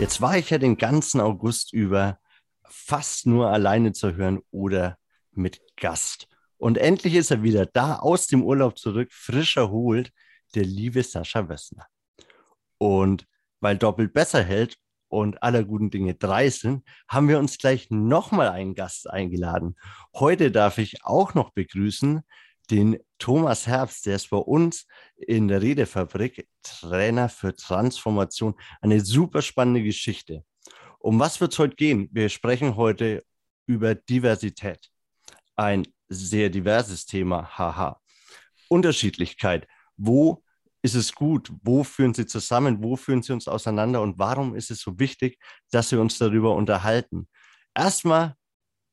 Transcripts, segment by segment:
Jetzt war ich ja den ganzen August über fast nur alleine zu hören oder mit Gast. Und endlich ist er wieder da aus dem Urlaub zurück, frisch erholt, der liebe Sascha Wössner. Und weil doppelt besser hält und aller guten Dinge drei sind, haben wir uns gleich nochmal einen Gast eingeladen. Heute darf ich auch noch begrüßen den Thomas Herbst, der ist bei uns in der Redefabrik Trainer für Transformation. Eine super spannende Geschichte. Um was wird es heute gehen? Wir sprechen heute über Diversität. Ein sehr diverses Thema, haha. Unterschiedlichkeit. Wo ist es gut? Wo führen sie zusammen? Wo führen sie uns auseinander? Und warum ist es so wichtig, dass wir uns darüber unterhalten? Erstmal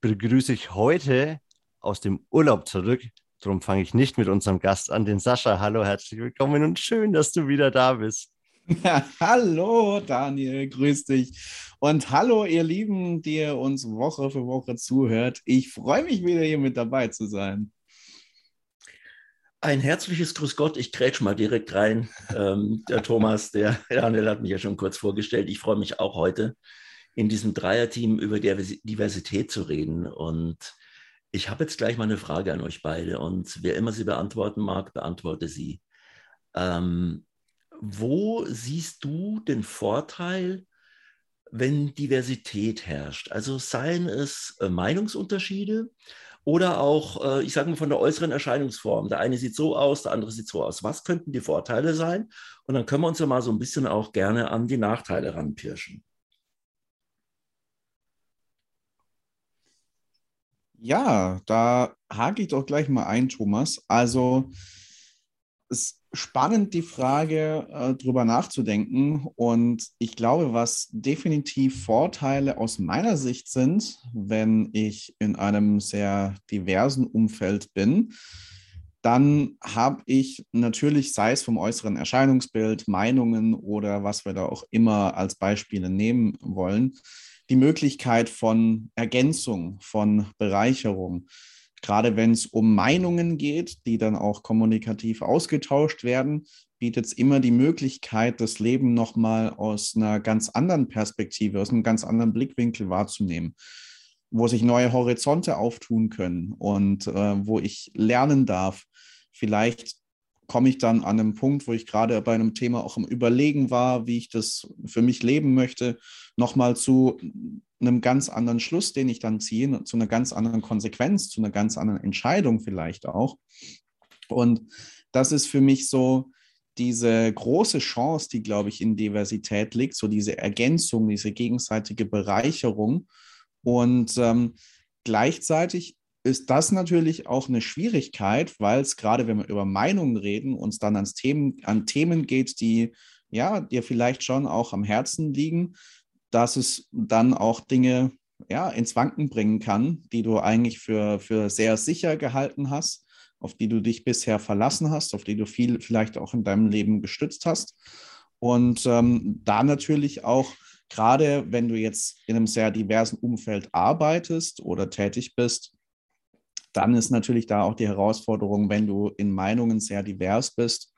begrüße ich heute aus dem Urlaub zurück Darum fange ich nicht mit unserem Gast an, den Sascha. Hallo, herzlich willkommen und schön, dass du wieder da bist. Ja, hallo Daniel, grüß dich. Und hallo ihr Lieben, die ihr uns Woche für Woche zuhört. Ich freue mich wieder hier mit dabei zu sein. Ein herzliches Grüß Gott, ich grätsch mal direkt rein. Ähm, der Thomas, der Daniel hat mich ja schon kurz vorgestellt. Ich freue mich auch heute in diesem Dreierteam über Diversität zu reden. Und ich habe jetzt gleich mal eine Frage an euch beide und wer immer sie beantworten mag, beantworte sie. Ähm, wo siehst du den Vorteil, wenn Diversität herrscht? Also seien es äh, Meinungsunterschiede oder auch, äh, ich sage mal, von der äußeren Erscheinungsform. Der eine sieht so aus, der andere sieht so aus. Was könnten die Vorteile sein? Und dann können wir uns ja mal so ein bisschen auch gerne an die Nachteile ranpirschen. Ja, da hake ich doch gleich mal ein, Thomas. Also es ist spannend, die Frage äh, drüber nachzudenken. Und ich glaube, was definitiv Vorteile aus meiner Sicht sind, wenn ich in einem sehr diversen Umfeld bin, dann habe ich natürlich, sei es vom äußeren Erscheinungsbild, Meinungen oder was wir da auch immer als Beispiele nehmen wollen, die Möglichkeit von Ergänzung, von Bereicherung. Gerade wenn es um Meinungen geht, die dann auch kommunikativ ausgetauscht werden, bietet es immer die Möglichkeit, das Leben nochmal aus einer ganz anderen Perspektive, aus einem ganz anderen Blickwinkel wahrzunehmen, wo sich neue Horizonte auftun können und äh, wo ich lernen darf, vielleicht komme ich dann an einem Punkt, wo ich gerade bei einem Thema auch im Überlegen war, wie ich das für mich leben möchte, nochmal zu einem ganz anderen Schluss, den ich dann ziehe, zu einer ganz anderen Konsequenz, zu einer ganz anderen Entscheidung vielleicht auch. Und das ist für mich so diese große Chance, die, glaube ich, in Diversität liegt, so diese Ergänzung, diese gegenseitige Bereicherung. Und ähm, gleichzeitig ist das natürlich auch eine Schwierigkeit, weil es gerade, wenn wir über Meinungen reden, uns dann ans Themen, an Themen geht, die ja dir vielleicht schon auch am Herzen liegen, dass es dann auch Dinge ja, ins Wanken bringen kann, die du eigentlich für, für sehr sicher gehalten hast, auf die du dich bisher verlassen hast, auf die du viel vielleicht auch in deinem Leben gestützt hast. Und ähm, da natürlich auch, gerade wenn du jetzt in einem sehr diversen Umfeld arbeitest oder tätig bist, dann ist natürlich da auch die Herausforderung, wenn du in Meinungen sehr divers bist,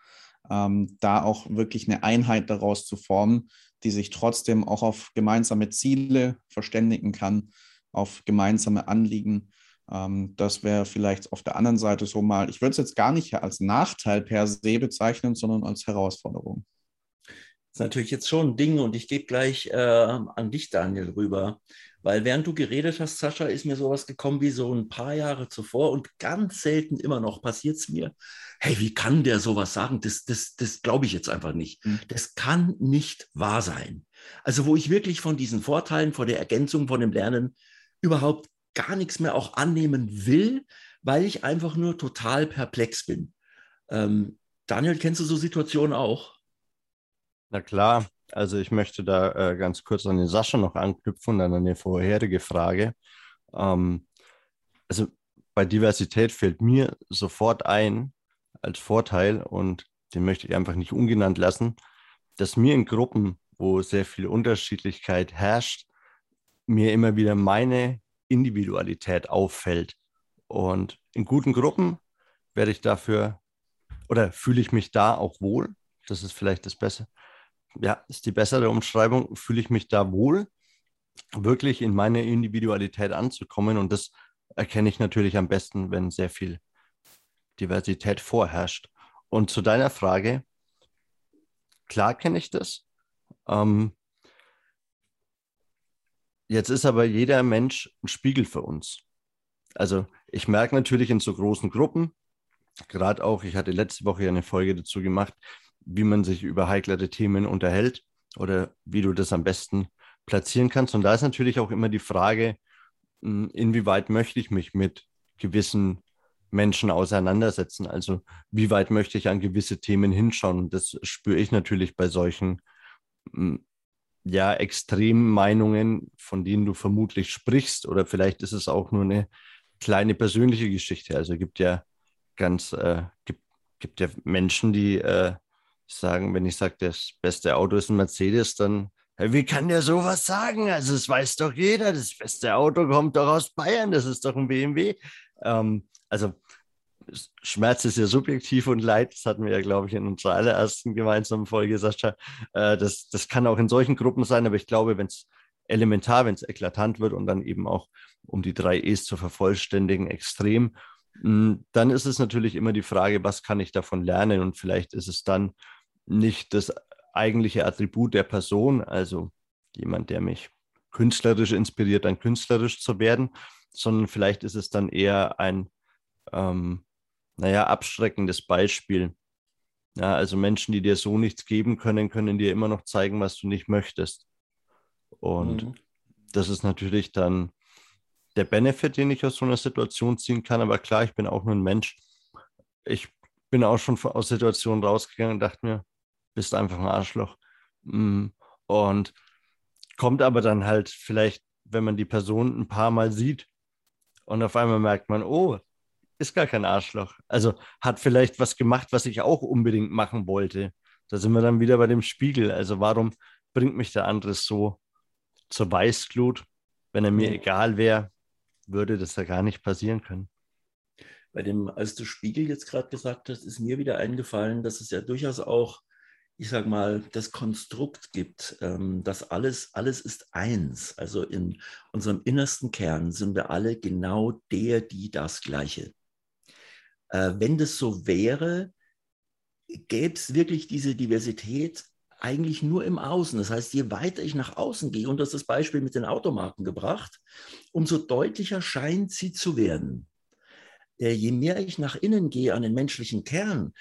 ähm, da auch wirklich eine Einheit daraus zu formen, die sich trotzdem auch auf gemeinsame Ziele verständigen kann, auf gemeinsame Anliegen. Ähm, das wäre vielleicht auf der anderen Seite so mal, ich würde es jetzt gar nicht als Nachteil per se bezeichnen, sondern als Herausforderung. Das ist natürlich jetzt schon ein Ding und ich gebe gleich äh, an dich, Daniel, rüber. Weil während du geredet hast, Sascha, ist mir sowas gekommen wie so ein paar Jahre zuvor und ganz selten immer noch passiert es mir. Hey, wie kann der sowas sagen? Das, das, das glaube ich jetzt einfach nicht. Mhm. Das kann nicht wahr sein. Also wo ich wirklich von diesen Vorteilen, von der Ergänzung, von dem Lernen überhaupt gar nichts mehr auch annehmen will, weil ich einfach nur total perplex bin. Ähm, Daniel, kennst du so Situationen auch? Na klar, also ich möchte da äh, ganz kurz an den Sascha noch anknüpfen und an die vorherige Frage. Ähm, also bei Diversität fällt mir sofort ein als Vorteil und den möchte ich einfach nicht ungenannt lassen, dass mir in Gruppen, wo sehr viel Unterschiedlichkeit herrscht, mir immer wieder meine Individualität auffällt. Und in guten Gruppen werde ich dafür oder fühle ich mich da auch wohl. Das ist vielleicht das Beste ja, ist die bessere Umschreibung, fühle ich mich da wohl, wirklich in meine Individualität anzukommen. Und das erkenne ich natürlich am besten, wenn sehr viel Diversität vorherrscht. Und zu deiner Frage, klar kenne ich das. Ähm, jetzt ist aber jeder Mensch ein Spiegel für uns. Also ich merke natürlich in so großen Gruppen, gerade auch, ich hatte letzte Woche eine Folge dazu gemacht, wie man sich über heiklere Themen unterhält oder wie du das am besten platzieren kannst. Und da ist natürlich auch immer die Frage, hm, inwieweit möchte ich mich mit gewissen Menschen auseinandersetzen? Also wie weit möchte ich an gewisse Themen hinschauen? Und das spüre ich natürlich bei solchen hm, ja, extremen Meinungen, von denen du vermutlich sprichst. Oder vielleicht ist es auch nur eine kleine persönliche Geschichte. Also gibt ja ganz, äh, gibt, gibt ja Menschen, die äh, sagen, wenn ich sage, das beste Auto ist ein Mercedes, dann, wie kann der sowas sagen? Also, das weiß doch jeder, das beste Auto kommt doch aus Bayern, das ist doch ein BMW. Ähm, also, Schmerz ist ja subjektiv und Leid, das hatten wir ja, glaube ich, in unserer allerersten gemeinsamen Folge, Sascha. Äh, das, das kann auch in solchen Gruppen sein, aber ich glaube, wenn es elementar, wenn es eklatant wird und dann eben auch um die drei E's zu vervollständigen, extrem, dann ist es natürlich immer die Frage, was kann ich davon lernen? Und vielleicht ist es dann nicht das eigentliche Attribut der Person, also jemand, der mich künstlerisch inspiriert, dann künstlerisch zu werden, sondern vielleicht ist es dann eher ein, ähm, naja, abschreckendes Beispiel. Ja, also Menschen, die dir so nichts geben können, können dir immer noch zeigen, was du nicht möchtest. Und mhm. das ist natürlich dann der Benefit, den ich aus so einer Situation ziehen kann. Aber klar, ich bin auch nur ein Mensch. Ich bin auch schon aus Situationen rausgegangen und dachte mir, bist einfach ein Arschloch. Mm, und kommt aber dann halt vielleicht, wenn man die Person ein paar Mal sieht und auf einmal merkt man, oh, ist gar kein Arschloch. Also hat vielleicht was gemacht, was ich auch unbedingt machen wollte. Da sind wir dann wieder bei dem Spiegel. Also warum bringt mich der andere so zur Weißglut? Wenn er mir egal wäre, würde das ja gar nicht passieren können. Bei dem, als du Spiegel jetzt gerade gesagt hast, ist mir wieder eingefallen, dass es ja durchaus auch ich sage mal, das Konstrukt gibt, ähm, dass alles, alles ist eins. Also in unserem innersten Kern sind wir alle genau der, die, das Gleiche. Äh, wenn das so wäre, gäbe es wirklich diese Diversität eigentlich nur im Außen. Das heißt, je weiter ich nach außen gehe, und das ist das Beispiel mit den Automarken gebracht, umso deutlicher scheint sie zu werden. Äh, je mehr ich nach innen gehe an den menschlichen Kern,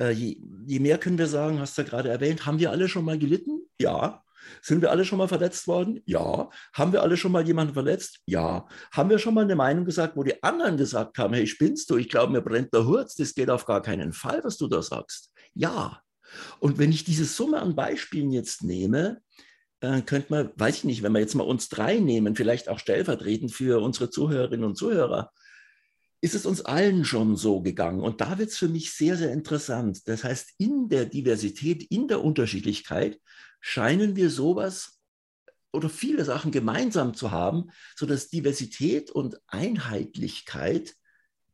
äh, je, je, mehr können wir sagen, hast du ja gerade erwähnt, haben wir alle schon mal gelitten? Ja. Sind wir alle schon mal verletzt worden? Ja. Haben wir alle schon mal jemanden verletzt? Ja. Haben wir schon mal eine Meinung gesagt, wo die anderen gesagt haben, hey, spinnst du? Ich glaube, mir brennt der Hurz, das geht auf gar keinen Fall, was du da sagst. Ja. Und wenn ich diese Summe an Beispielen jetzt nehme, äh, könnte man, weiß ich nicht, wenn wir jetzt mal uns drei nehmen, vielleicht auch stellvertretend für unsere Zuhörerinnen und Zuhörer, ist es uns allen schon so gegangen. Und da wird es für mich sehr, sehr interessant. Das heißt, in der Diversität, in der Unterschiedlichkeit scheinen wir sowas oder viele Sachen gemeinsam zu haben, sodass Diversität und Einheitlichkeit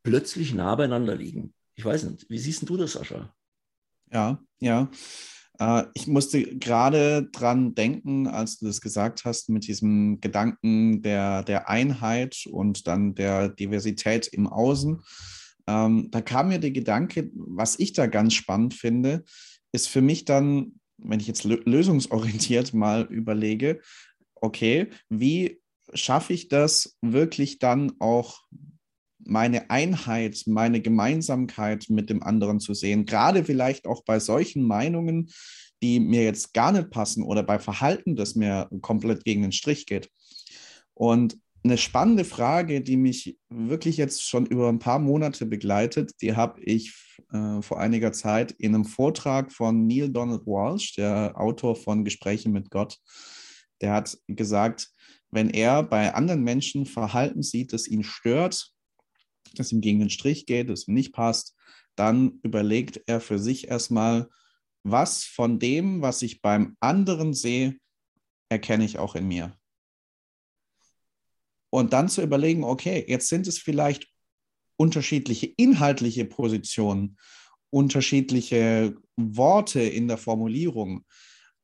plötzlich nah beieinander liegen. Ich weiß nicht, wie siehst du das, Sascha? Ja, ja. Äh, ich musste gerade dran denken, als du das gesagt hast, mit diesem Gedanken der, der Einheit und dann der Diversität im Außen. Ähm, da kam mir der Gedanke, was ich da ganz spannend finde, ist für mich dann, wenn ich jetzt lösungsorientiert mal überlege, okay, wie schaffe ich das wirklich dann auch meine Einheit, meine Gemeinsamkeit mit dem anderen zu sehen. Gerade vielleicht auch bei solchen Meinungen, die mir jetzt gar nicht passen oder bei Verhalten, das mir komplett gegen den Strich geht. Und eine spannende Frage, die mich wirklich jetzt schon über ein paar Monate begleitet, die habe ich äh, vor einiger Zeit in einem Vortrag von Neil Donald Walsh, der Autor von Gespräche mit Gott. Der hat gesagt, wenn er bei anderen Menschen Verhalten sieht, das ihn stört, das ihm gegen den Strich geht, das ihm nicht passt, dann überlegt er für sich erstmal, was von dem, was ich beim anderen sehe, erkenne ich auch in mir. Und dann zu überlegen, okay, jetzt sind es vielleicht unterschiedliche inhaltliche Positionen, unterschiedliche Worte in der Formulierung,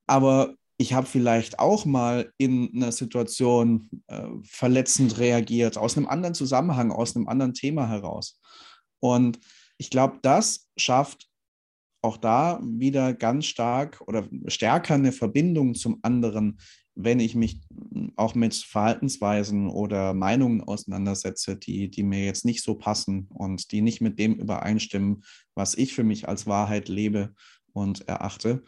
aber ich habe vielleicht auch mal in einer Situation äh, verletzend reagiert, aus einem anderen Zusammenhang, aus einem anderen Thema heraus. Und ich glaube, das schafft auch da wieder ganz stark oder stärker eine Verbindung zum anderen, wenn ich mich auch mit Verhaltensweisen oder Meinungen auseinandersetze, die, die mir jetzt nicht so passen und die nicht mit dem übereinstimmen, was ich für mich als Wahrheit lebe und erachte.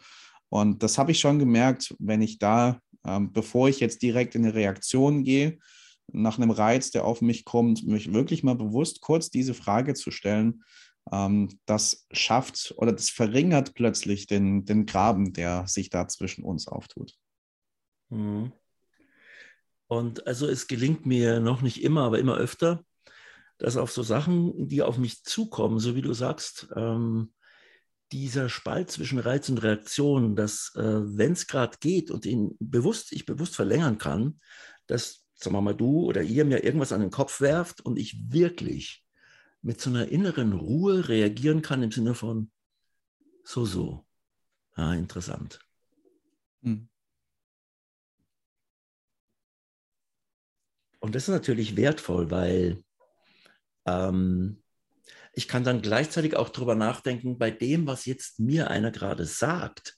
Und das habe ich schon gemerkt, wenn ich da, ähm, bevor ich jetzt direkt in eine Reaktion gehe, nach einem Reiz, der auf mich kommt, mich wirklich mal bewusst kurz diese Frage zu stellen, ähm, das schafft oder das verringert plötzlich den, den Graben, der sich da zwischen uns auftut. Mhm. Und also es gelingt mir noch nicht immer, aber immer öfter, dass auf so Sachen, die auf mich zukommen, so wie du sagst, ähm, dieser Spalt zwischen Reiz und Reaktion, dass äh, wenn es gerade geht und ihn bewusst, ich bewusst verlängern kann, dass, sagen wir mal, du oder ihr mir irgendwas an den Kopf werft und ich wirklich mit so einer inneren Ruhe reagieren kann im Sinne von so, so. Ja, interessant. Hm. Und das ist natürlich wertvoll, weil ähm, ich kann dann gleichzeitig auch darüber nachdenken, bei dem, was jetzt mir einer gerade sagt,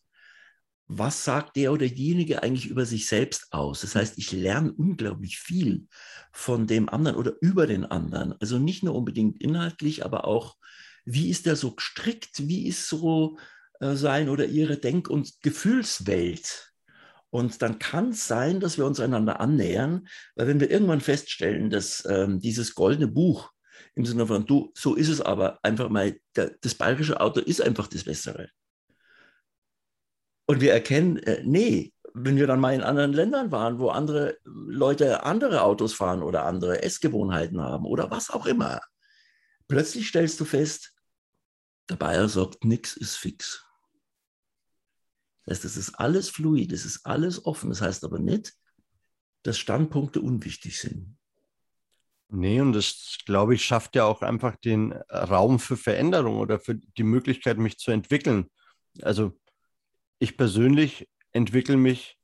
was sagt der oder diejenige eigentlich über sich selbst aus? Das heißt, ich lerne unglaublich viel von dem anderen oder über den anderen. Also nicht nur unbedingt inhaltlich, aber auch, wie ist der so gestrickt? Wie ist so äh, sein oder ihre Denk- und Gefühlswelt? Und dann kann es sein, dass wir uns einander annähern, weil wenn wir irgendwann feststellen, dass ähm, dieses goldene Buch im Sinne von, du, so ist es aber einfach mal, der, das bayerische Auto ist einfach das Bessere. Und wir erkennen, äh, nee, wenn wir dann mal in anderen Ländern waren, wo andere Leute andere Autos fahren oder andere Essgewohnheiten haben oder was auch immer, plötzlich stellst du fest, der Bayer sagt, nichts ist fix. Das heißt, es ist alles fluid, es ist alles offen. Das heißt aber nicht, dass Standpunkte unwichtig sind. Nee, und das, glaube ich, schafft ja auch einfach den Raum für Veränderung oder für die Möglichkeit, mich zu entwickeln. Also ich persönlich entwickle mich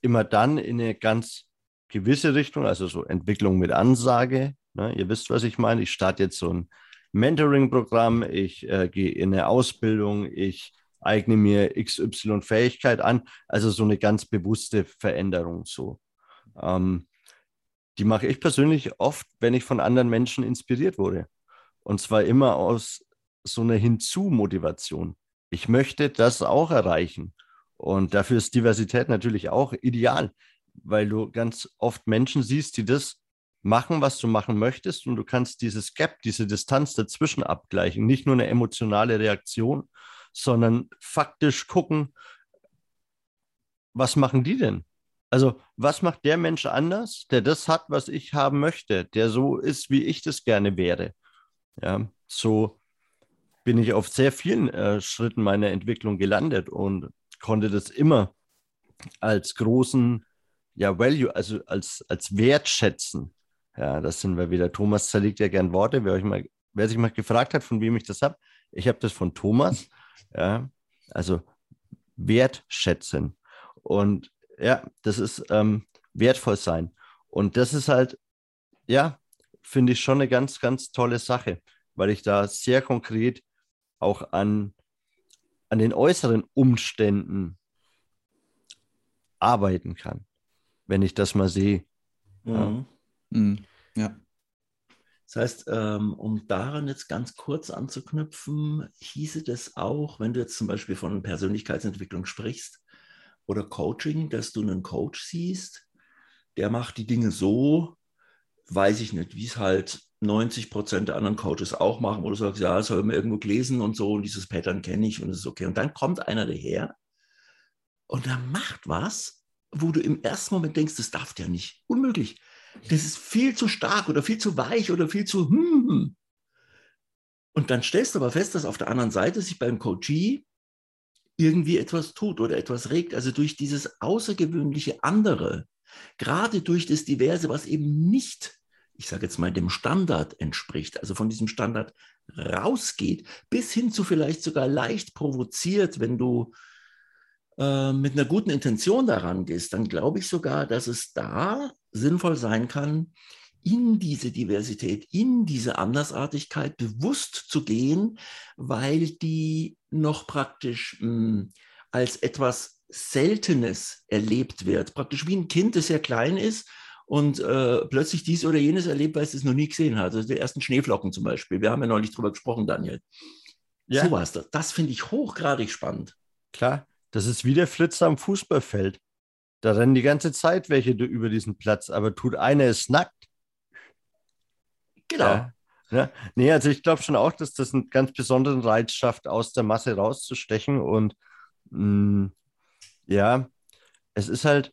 immer dann in eine ganz gewisse Richtung, also so Entwicklung mit Ansage. Ne? Ihr wisst, was ich meine. Ich starte jetzt so ein Mentoring-Programm, ich äh, gehe in eine Ausbildung, ich eigne mir XY-Fähigkeit an. Also so eine ganz bewusste Veränderung so. Ähm, die mache ich persönlich oft, wenn ich von anderen Menschen inspiriert wurde. Und zwar immer aus so einer Hinzu-Motivation. Ich möchte das auch erreichen. Und dafür ist Diversität natürlich auch ideal, weil du ganz oft Menschen siehst, die das machen, was du machen möchtest und du kannst dieses Gap, diese Distanz dazwischen abgleichen. Nicht nur eine emotionale Reaktion, sondern faktisch gucken, was machen die denn? Also, was macht der Mensch anders, der das hat, was ich haben möchte, der so ist, wie ich das gerne wäre? Ja, so bin ich auf sehr vielen äh, Schritten meiner Entwicklung gelandet und konnte das immer als großen ja, Value, also als, als Wert schätzen. Ja, das sind wir wieder. Thomas zerlegt ja gern Worte. Wer, euch mal, wer sich mal gefragt hat, von wem ich das habe, ich habe das von Thomas. Ja, also wertschätzen. Und ja, das ist ähm, wertvoll sein. Und das ist halt, ja, finde ich schon eine ganz, ganz tolle Sache, weil ich da sehr konkret auch an, an den äußeren Umständen arbeiten kann, wenn ich das mal sehe. Mhm. Ja. Mhm. ja. Das heißt, ähm, um daran jetzt ganz kurz anzuknüpfen, hieße das auch, wenn du jetzt zum Beispiel von Persönlichkeitsentwicklung sprichst oder Coaching, dass du einen Coach siehst, der macht die Dinge so, weiß ich nicht, wie es halt 90 Prozent der anderen Coaches auch machen, wo du sagst, ja, das habe ich mir irgendwo gelesen und so und dieses Pattern kenne ich und es ist okay. Und dann kommt einer daher und der macht was, wo du im ersten Moment denkst, das darf der nicht. Unmöglich das ist viel zu stark oder viel zu weich oder viel zu hm. Und dann stellst du aber fest, dass auf der anderen Seite sich beim Coachee irgendwie etwas tut oder etwas regt. Also durch dieses außergewöhnliche andere, gerade durch das Diverse, was eben nicht, ich sage jetzt mal, dem Standard entspricht, also von diesem Standard rausgeht, bis hin zu vielleicht sogar leicht provoziert, wenn du äh, mit einer guten Intention daran gehst, dann glaube ich sogar, dass es da sinnvoll sein kann, in diese Diversität, in diese Andersartigkeit bewusst zu gehen, weil die noch praktisch mh, hm, als etwas Seltenes erlebt wird. Praktisch wie ein Kind, das sehr klein ist und äh, plötzlich dies oder jenes erlebt, weil es es noch nie gesehen hat. Also die ersten Schneeflocken zum Beispiel. Wir haben ja neulich drüber gesprochen, Daniel. Ja. So was. Das, das finde ich hochgradig spannend. Klar, das ist wie der Flitzer am Fußballfeld. Da rennen die ganze Zeit welche über diesen Platz, aber tut einer es nackt. Genau. Ja. Ja, nee, also ich glaube schon auch, dass das einen ganz besonderen Reiz schafft, aus der Masse rauszustechen. Und mh, mm, ja, es ist halt,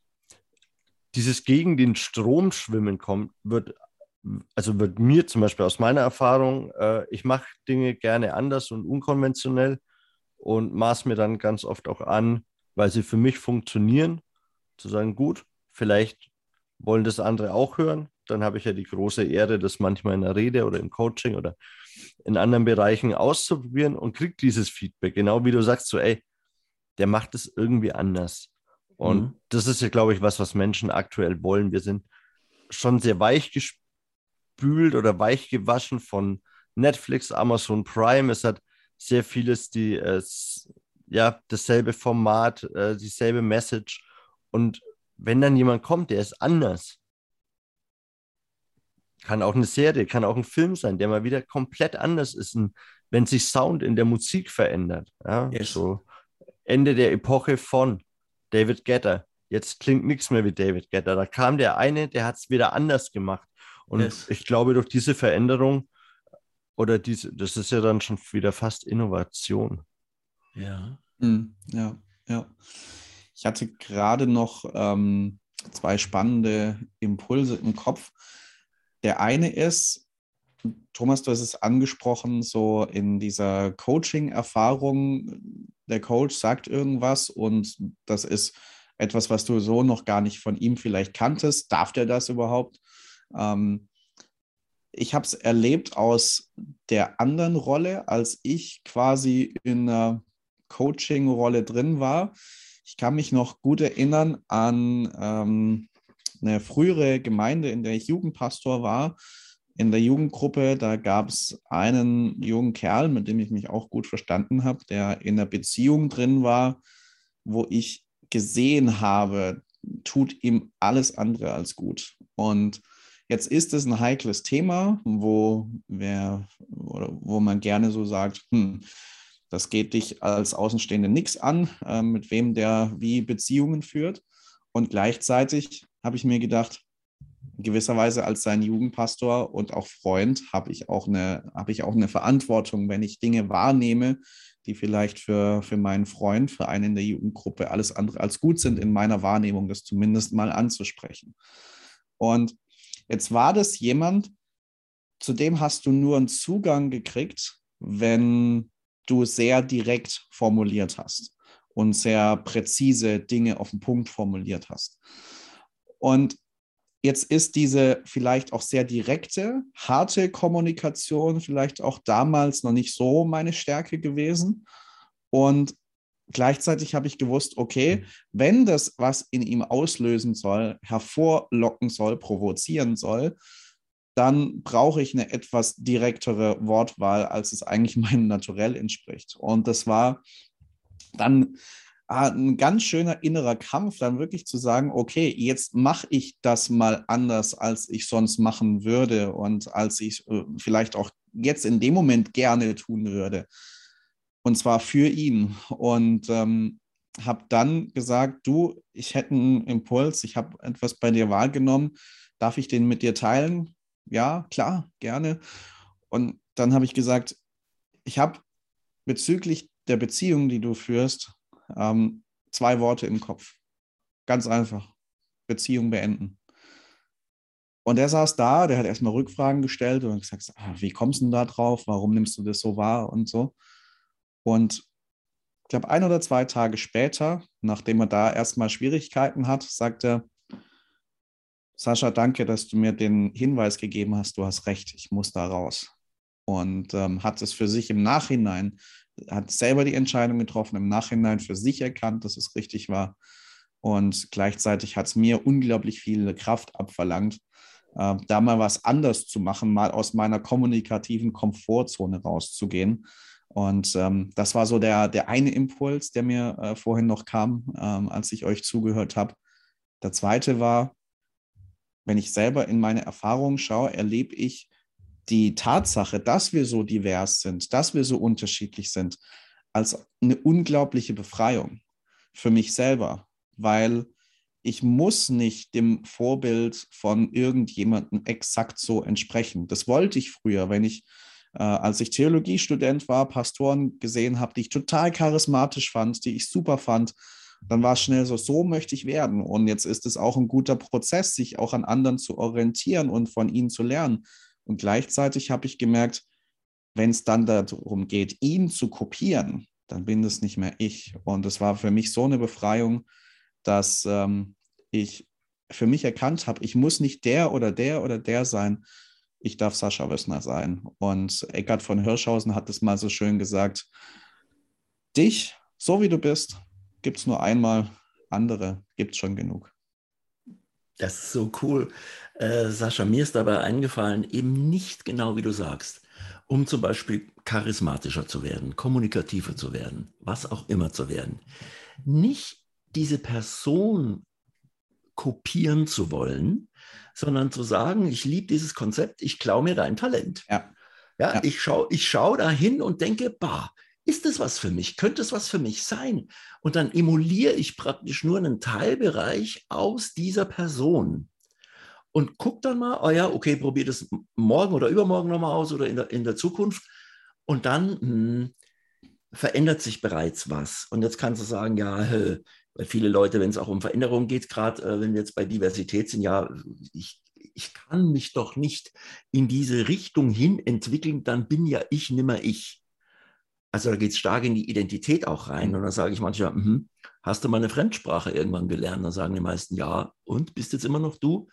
dieses gegen den Strom schwimmen kommt, wird, also wird mir zum Beispiel aus meiner Erfahrung, äh, ich mache Dinge gerne anders und unkonventionell und maß mir dann ganz oft auch an, weil sie für mich funktionieren, zu sagen, gut, vielleicht wollen das andere auch hören. Dann habe ich ja die große Ehre, das manchmal in der Rede oder im Coaching oder in anderen Bereichen auszuprobieren und kriege dieses Feedback. Genau wie du sagst, so, ey, der macht es irgendwie anders. Und mhm. das ist ja, glaube ich, was, was Menschen aktuell wollen. Wir sind schon sehr weich gespült oder weich gewaschen von Netflix, Amazon Prime. Es hat sehr vieles, die äh, ja dasselbe Format, äh, dieselbe Message. Und wenn dann jemand kommt, der ist anders, kann auch eine Serie, kann auch ein Film sein, der mal wieder komplett anders ist, wenn sich Sound in der Musik verändert. Ja, yes. so Ende der Epoche von David Getter. Jetzt klingt nichts mehr wie David Getter. Da kam der eine, der hat es wieder anders gemacht. Und yes. ich glaube, durch diese Veränderung oder diese, das ist ja dann schon wieder fast Innovation. Ja. Hm, ja, ja. Ich hatte gerade noch ähm, zwei spannende Impulse im Kopf. Der eine ist, Thomas, du hast es angesprochen, so in dieser Coaching-Erfahrung, der Coach sagt irgendwas und das ist etwas, was du so noch gar nicht von ihm vielleicht kanntest. Darf der das überhaupt? Ähm, ich habe es erlebt aus der anderen Rolle, als ich quasi in einer Coaching-Rolle drin war. Ich kann mich noch gut erinnern an ähm, eine frühere Gemeinde, in der ich Jugendpastor war. In der Jugendgruppe, da gab es einen jungen Kerl, mit dem ich mich auch gut verstanden habe, der in einer Beziehung drin war, wo ich gesehen habe, tut ihm alles andere als gut. Und Jetzt ist es ein heikles Thema, wo, wer, wo man gerne so sagt, hm, das geht dich als Außenstehende nichts an, äh, mit wem der wie Beziehungen führt. Und gleichzeitig habe ich mir gedacht, gewisserweise als sein Jugendpastor und auch Freund habe ich auch eine, habe ich auch eine Verantwortung, wenn ich Dinge wahrnehme, die vielleicht für, für meinen Freund, für einen in der Jugendgruppe alles andere als gut sind in meiner Wahrnehmung, das zumindest mal anzusprechen. Und Jetzt war das jemand, zu dem hast du nur einen Zugang gekriegt, wenn du sehr direkt formuliert hast und sehr präzise Dinge auf den Punkt formuliert hast. Und jetzt ist diese vielleicht auch sehr direkte, harte Kommunikation vielleicht auch damals noch nicht so meine Stärke gewesen. Und gleichzeitig habe ich gewusst, okay, mhm. wenn das, was in ihm auslösen soll, hervorlocken soll, provozieren soll, dann brauche ich eine etwas direktere Wortwahl, als es eigentlich meinem Naturell entspricht. Und das war dann ah, ein ganz schöner innerer Kampf, dann wirklich zu sagen, okay, jetzt mache ich das mal anders, als ich sonst machen würde und als ich äh, vielleicht auch jetzt in dem Moment gerne tun würde. Und zwar für ihn. Und ähm, habe dann gesagt, du, ich hätte einen Impuls, ich habe etwas bei dir wahrgenommen, darf ich den mit dir teilen? Ja, klar, gerne. Und dann habe ich gesagt, ich habe bezüglich der Beziehung, die du führst, ähm, zwei Worte im Kopf. Ganz einfach. Beziehung beenden. Und er saß da, der hat erstmal Rückfragen gestellt und gesagt, ah, wie kommst du denn da drauf? Warum nimmst du das so wahr und so? Und ich glaube, ein oder zwei Tage später, nachdem er da erstmal Schwierigkeiten hat, sagt er, Sascha, danke, dass du mir den Hinweis gegeben hast, du hast recht, ich muss da raus. Und ähm, hat es für sich im Nachhinein hat selber die Entscheidung getroffen, im Nachhinein für sich erkannt, dass es richtig war. Und gleichzeitig hat es mir unglaublich viel Kraft abverlangt, äh, da mal was anders zu machen, mal aus meiner kommunikativen Komfortzone rauszugehen. Und ähm, das war so der, der eine Impuls, der mir äh, vorhin noch kam, ähm, als ich euch zugehört habe. Der zweite war, wenn ich selber in meine Erfahrungen schaue, erlebe ich die Tatsache, dass wir so divers sind, dass wir so unterschiedlich sind, als eine unglaubliche Befreiung für mich selber, weil ich muss nicht dem Vorbild von irgendjemandem exakt so entsprechen. Das wollte ich früher, wenn ich, äh, als ich Theologiestudent war, Pastoren gesehen habe, die ich total charismatisch fand, die ich super fand. Dann war es schnell so, so möchte ich werden. Und jetzt ist es auch ein guter Prozess, sich auch an anderen zu orientieren und von ihnen zu lernen. Und gleichzeitig habe ich gemerkt, wenn es dann darum geht, ihn zu kopieren, dann bin es nicht mehr ich. Und es war für mich so eine Befreiung, dass ähm, ich für mich erkannt habe, ich muss nicht der oder der oder der sein, ich darf Sascha Wössner sein. Und Eckhard von Hirschhausen hat es mal so schön gesagt, dich, so wie du bist, gibt es nur einmal, andere gibt es schon genug. Das ist so cool. Äh, Sascha, mir ist dabei eingefallen, eben nicht genau wie du sagst, um zum Beispiel charismatischer zu werden, kommunikativer zu werden, was auch immer zu werden. Nicht diese Person kopieren zu wollen, sondern zu sagen, ich liebe dieses Konzept, ich klaue mir dein Talent. Ja. Ja, ja. ich schaue ich schau da hin und denke, bah, ist das was für mich? Könnte es was für mich sein? Und dann emuliere ich praktisch nur einen Teilbereich aus dieser Person. Und guck dann mal, oh ja, okay, probier das morgen oder übermorgen nochmal aus oder in der, in der Zukunft. Und dann mh, hm, verändert sich bereits was. Und jetzt kannst du sagen, ja, weil viele Leute, wenn es auch um Veränderungen geht, gerade äh, wenn wir jetzt bei Diversität sind, ja, ich, ich kann mich doch nicht in diese Richtung hin entwickeln, dann bin ja ich nimmer ich. Also da geht es stark in die Identität auch rein. Und dann sage ich manchmal, mh, hast du mal eine Fremdsprache irgendwann gelernt? Dann sagen die meisten, ja, und bist jetzt immer noch du?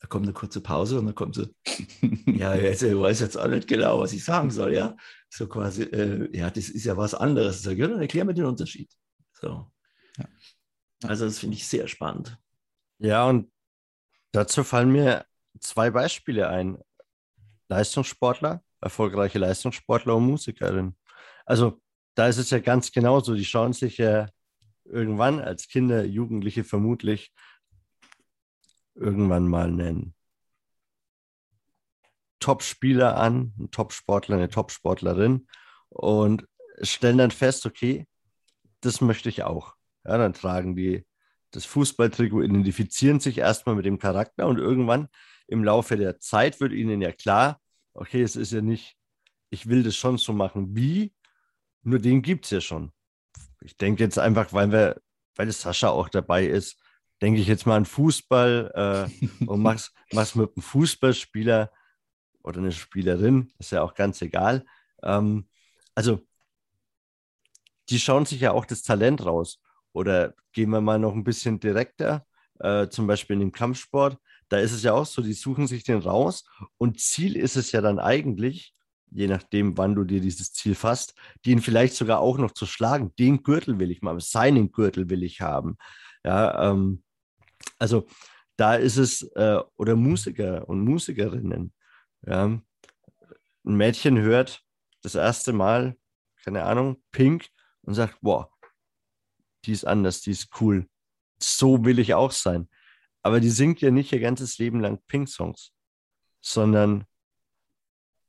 Da kommt eine kurze Pause und dann kommt so, ja, jetzt, ich weiß jetzt auch nicht genau, was ich sagen soll, ja. So quasi, äh, ja, das ist ja was anderes. Sage, ja, dann erklär mir den Unterschied. So. Ja. Also das finde ich sehr spannend. Ja, und dazu fallen mir zwei Beispiele ein. Leistungssportler, erfolgreiche Leistungssportler und Musikerin. Also da ist es ja ganz genauso. Die schauen sich ja irgendwann als Kinder, Jugendliche vermutlich irgendwann mal einen Top-Spieler an, einen Top-Sportler, eine Top-Sportlerin und stellen dann fest, okay, das möchte ich auch. Ja, dann tragen die das Fußballtrikot, identifizieren sich erstmal mit dem Charakter und irgendwann im Laufe der Zeit wird ihnen ja klar, okay, es ist ja nicht, ich will das schon so machen wie, nur den gibt es ja schon. Ich denke jetzt einfach, weil wir, weil es Sascha auch dabei ist, denke ich jetzt mal an Fußball äh, und mach's, mach's mit einem Fußballspieler oder eine Spielerin, ist ja auch ganz egal. Ähm, also, die schauen sich ja auch das Talent raus. Oder gehen wir mal noch ein bisschen direkter, äh, zum Beispiel in dem Kampfsport. Da ist es ja auch so, die suchen sich den raus und Ziel ist es ja dann eigentlich, je nachdem, wann du dir dieses Ziel fasst, den vielleicht sogar auch noch zu schlagen. Den Gürtel will ich mal, seinen Gürtel will ich haben. Ja, ähm, also da ist es, äh, oder Musiker und Musikerinnen. Ja, ein Mädchen hört das erste Mal, keine Ahnung, Pink und sagt, boah, die ist anders, die ist cool. So will ich auch sein. Aber die singt ja nicht ihr ganzes Leben lang Pink-Songs, sondern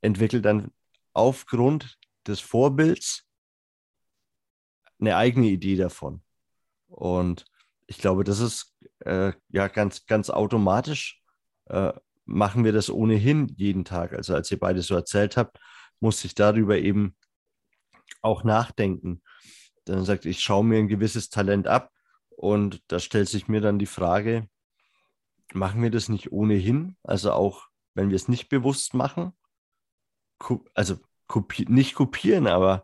entwickelt dann aufgrund des Vorbilds eine eigene Idee davon. Und ich glaube, das ist äh, ja ganz, ganz automatisch, äh, machen wir das ohnehin jeden Tag. Also als ihr beide so erzählt habt, musste ich darüber eben auch nachdenken. Dann sagt, ich schaue mir ein gewisses Talent ab und da stellt sich mir dann die Frage, machen wir das nicht ohnehin? Also auch wenn wir es nicht bewusst machen, also kopi nicht kopieren, aber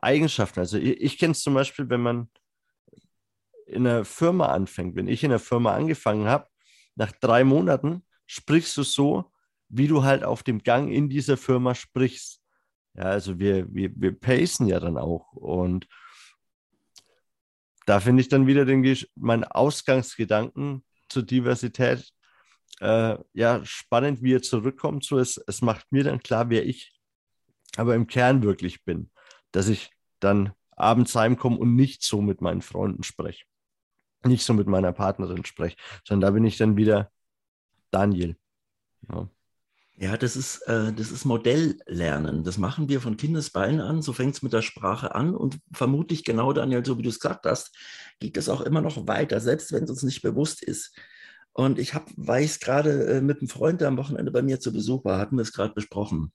Eigenschaften. Also ich, ich kenne es zum Beispiel, wenn man in einer Firma anfängt, wenn ich in einer Firma angefangen habe, nach drei Monaten sprichst du so, wie du halt auf dem Gang in dieser Firma sprichst. Ja, also wir, wir, wir pacen ja dann auch. Und da finde ich dann wieder den, meinen Ausgangsgedanken zur Diversität äh, ja spannend, wie er zurückkommt. So, es, es macht mir dann klar, wer ich aber im Kern wirklich bin. Dass ich dann abends heimkomme und nicht so mit meinen Freunden spreche. Nicht so mit meiner Partnerin spreche, sondern da bin ich dann wieder Daniel. Ja. Ja, das ist, äh, das ist Modelllernen. Das machen wir von Kindesbeinen an. So fängt es mit der Sprache an. Und vermutlich genau, Daniel, so wie du es gesagt hast, geht es auch immer noch weiter, selbst wenn es uns nicht bewusst ist. Und ich hab, weiß gerade äh, mit einem Freund, der am Wochenende bei mir zu Besuch war, hatten wir es gerade besprochen.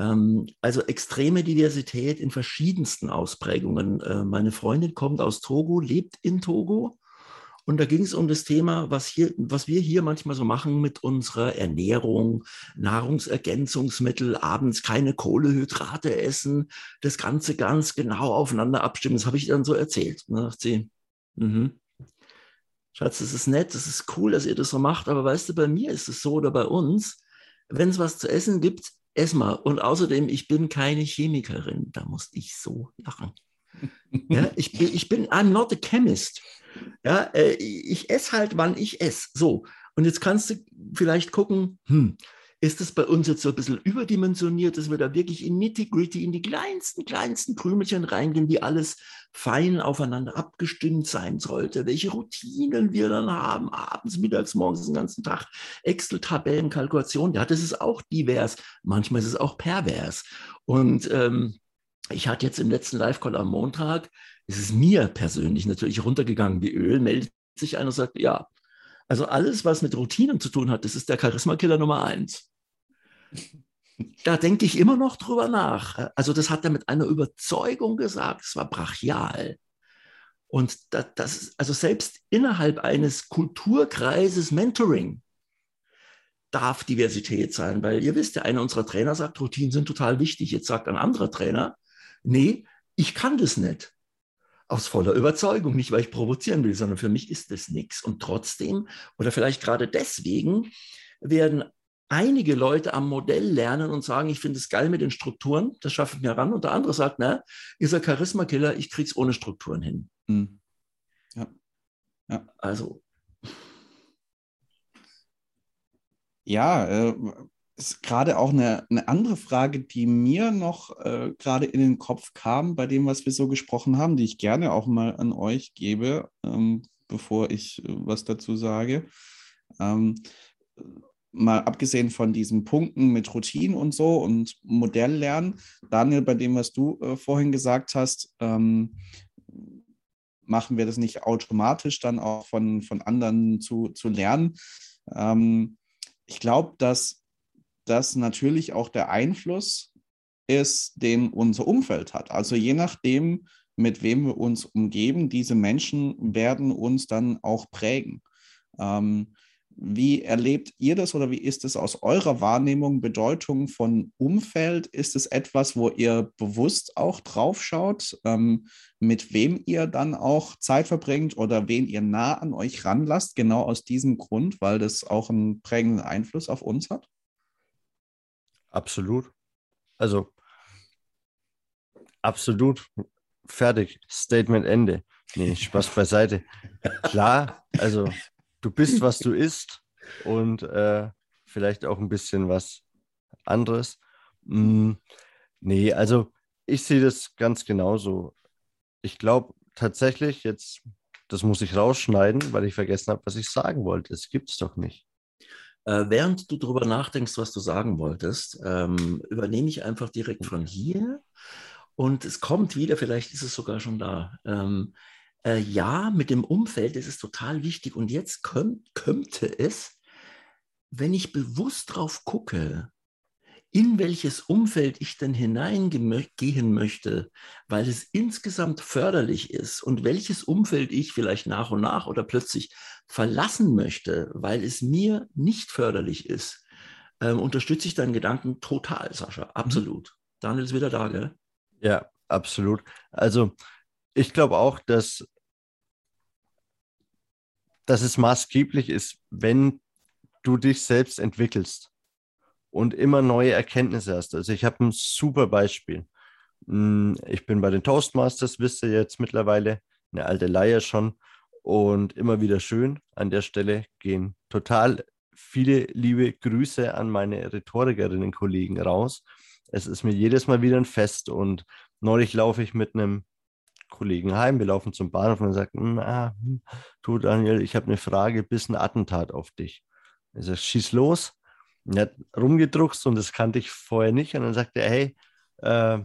Ähm, also extreme Diversität in verschiedensten Ausprägungen. Äh, meine Freundin kommt aus Togo, lebt in Togo und da ging es um das Thema, was, hier, was wir hier manchmal so machen mit unserer Ernährung, Nahrungsergänzungsmittel, abends keine Kohlehydrate essen, das Ganze ganz genau aufeinander abstimmen. Das habe ich dann so erzählt. Und dann sagt sie, mhm. Schatz, das ist nett, das ist cool, dass ihr das so macht, aber weißt du, bei mir ist es so oder bei uns, wenn es was zu essen gibt, ess mal. Und außerdem, ich bin keine Chemikerin. Da musste ich so lachen. ja, ich, bin, ich bin, I'm not a chemist. Ja, äh, ich esse halt, wann ich esse. So. Und jetzt kannst du vielleicht gucken, hm, ist das bei uns jetzt so ein bisschen überdimensioniert, dass wir da wirklich in Nitty-Gritty, in die kleinsten, kleinsten Krümelchen reingehen, wie alles fein aufeinander abgestimmt sein sollte, welche Routinen wir dann haben, abends, mittags, morgens, den ganzen Tag, Excel-Tabellen, Kalkulation, ja, das ist auch divers, manchmal ist es auch pervers. Und ähm, ich hatte jetzt im letzten Live-Call am Montag ist es mir persönlich natürlich runtergegangen wie Öl, meldet sich einer und sagt, ja, also alles, was mit Routinen zu tun hat, das ist der Charisma-Killer Nummer eins. Da denke ich immer noch drüber nach. Also das hat er mit einer Überzeugung gesagt, es war brachial. Und das, das also selbst innerhalb eines Kulturkreises Mentoring darf Diversität sein, weil ihr wisst, der eine unserer Trainer sagt, Routinen sind total wichtig. Jetzt sagt ein anderer Trainer, nee, ich kann das nicht aus voller Überzeugung, nicht weil ich provozieren will, sondern für mich ist das nichts. Und trotzdem, oder vielleicht gerade deswegen, werden einige Leute am Modell lernen und sagen, ich finde es geil mit den Strukturen, das schaffe ich mir ran. Und der andere sagt, na, ist ein Charisma-Killer, ich kriege es ohne Strukturen hin. Mhm. Ja. ja. Also. Ja, äh, ist gerade auch eine, eine andere Frage, die mir noch äh, gerade in den Kopf kam, bei dem, was wir so gesprochen haben, die ich gerne auch mal an euch gebe, ähm, bevor ich äh, was dazu sage. Ähm, mal abgesehen von diesen Punkten mit Routinen und so und Modelllernen, Daniel, bei dem, was du äh, vorhin gesagt hast, ähm, machen wir das nicht automatisch dann auch von, von anderen zu, zu lernen. Ähm, ich glaube, dass das natürlich auch der Einfluss ist, den unser Umfeld hat. Also je nachdem, mit wem wir uns umgeben, diese Menschen werden uns dann auch prägen. Ähm, wie erlebt ihr das oder wie ist es aus eurer Wahrnehmung, Bedeutung von Umfeld? Ist es etwas, wo ihr bewusst auch drauf schaut, ähm, mit wem ihr dann auch Zeit verbringt oder wen ihr nah an euch ranlasst, genau aus diesem Grund, weil das auch einen prägenden Einfluss auf uns hat? Absolut. Also, absolut. Fertig. Statement Ende. Nee, Spaß beiseite. Klar, also du bist, was du isst und äh, vielleicht auch ein bisschen was anderes. Mm, nee, also ich sehe das ganz genauso. Ich glaube tatsächlich, jetzt, das muss ich rausschneiden, weil ich vergessen habe, was ich sagen wollte. Es gibt es doch nicht. Äh, während du darüber nachdenkst, was du sagen wolltest, ähm, übernehme ich einfach direkt von hier und es kommt wieder, vielleicht ist es sogar schon da. Ähm, äh, ja, mit dem Umfeld ist es total wichtig und jetzt kömmt, könnte es, wenn ich bewusst drauf gucke, in welches Umfeld ich denn hineingehen möchte, weil es insgesamt förderlich ist und welches Umfeld ich vielleicht nach und nach oder plötzlich verlassen möchte, weil es mir nicht förderlich ist, ähm, unterstütze ich deinen Gedanken total, Sascha. Mhm. Absolut. Mhm. Daniel ist wieder da, gell? Ja, absolut. Also ich glaube auch, dass, dass es maßgeblich ist, wenn du dich selbst entwickelst und immer neue Erkenntnisse hast. Also ich habe ein super Beispiel. Hm, ich bin bei den Toastmasters, wisst ihr jetzt mittlerweile, eine alte Leier schon und immer wieder schön. An der Stelle gehen total viele liebe Grüße an meine Rhetorikerinnen-Kollegen raus. Es ist mir jedes Mal wieder ein Fest und neulich laufe ich mit einem Kollegen heim, wir laufen zum Bahnhof und er sagt, na, hm, du Daniel, ich habe eine Frage, bis ein Attentat auf dich. Ich sage, schieß los. Er hat rumgedruckst und das kannte ich vorher nicht. Und dann sagt er, hey, äh,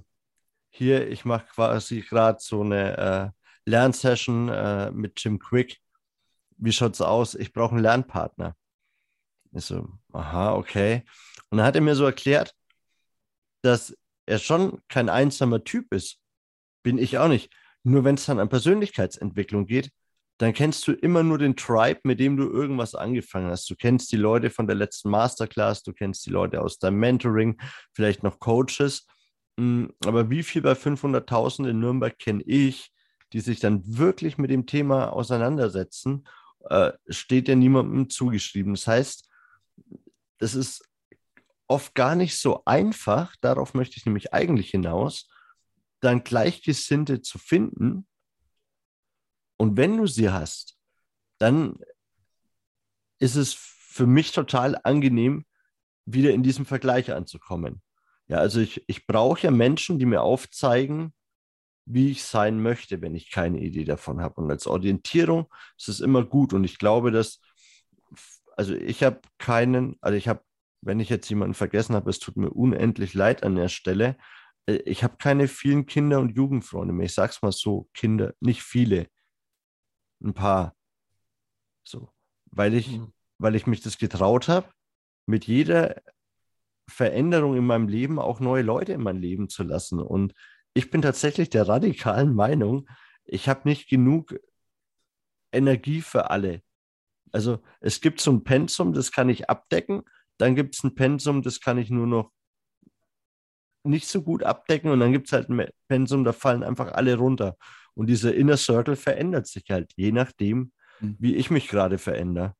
hier, ich mache quasi gerade so eine äh, Lernsession äh, mit Jim Quick. Wie schaut's aus? Ich brauche einen Lernpartner. Ich so, aha, okay. Und dann hat er mir so erklärt, dass er schon kein einsamer Typ ist. Bin ich auch nicht. Nur wenn es dann an Persönlichkeitsentwicklung geht, dann kennst du immer nur den Tribe, mit dem du irgendwas angefangen hast. Du kennst die Leute von der letzten Masterclass, du kennst die Leute aus deinem Mentoring, vielleicht noch Coaches. Hm, aber wie viel bei 500.000 in Nürnberg kenne ich, die sich dann wirklich mit dem Thema auseinandersetzen, äh, steht ja niemandem zugeschrieben. Das heißt, das ist oft gar nicht so einfach, darauf möchte ich nämlich eigentlich hinaus, dann Gleichgesinnte zu finden. Und wenn du sie hast, dann ist es für mich total angenehm, wieder in diesem Vergleich anzukommen. Ja, also ich, ich brauche ja Menschen, die mir aufzeigen, wie ich sein möchte, wenn ich keine Idee davon habe. Und als Orientierung ist es immer gut. Und ich glaube, dass, also ich habe keinen, also ich habe, wenn ich jetzt jemanden vergessen habe, es tut mir unendlich leid an der Stelle. Äh, ich habe keine vielen Kinder- und Jugendfreunde mehr. Ich sage es mal so, Kinder, nicht viele. Ein paar. So, weil ich, mhm. weil ich mich das getraut habe, mit jeder Veränderung in meinem Leben auch neue Leute in mein Leben zu lassen. Und ich bin tatsächlich der radikalen Meinung, ich habe nicht genug Energie für alle. Also es gibt so ein Pensum, das kann ich abdecken. Dann gibt es ein Pensum, das kann ich nur noch nicht so gut abdecken. Und dann gibt es halt ein Pensum, da fallen einfach alle runter. Und dieser Inner Circle verändert sich halt, je nachdem, mhm. wie ich mich gerade verändere.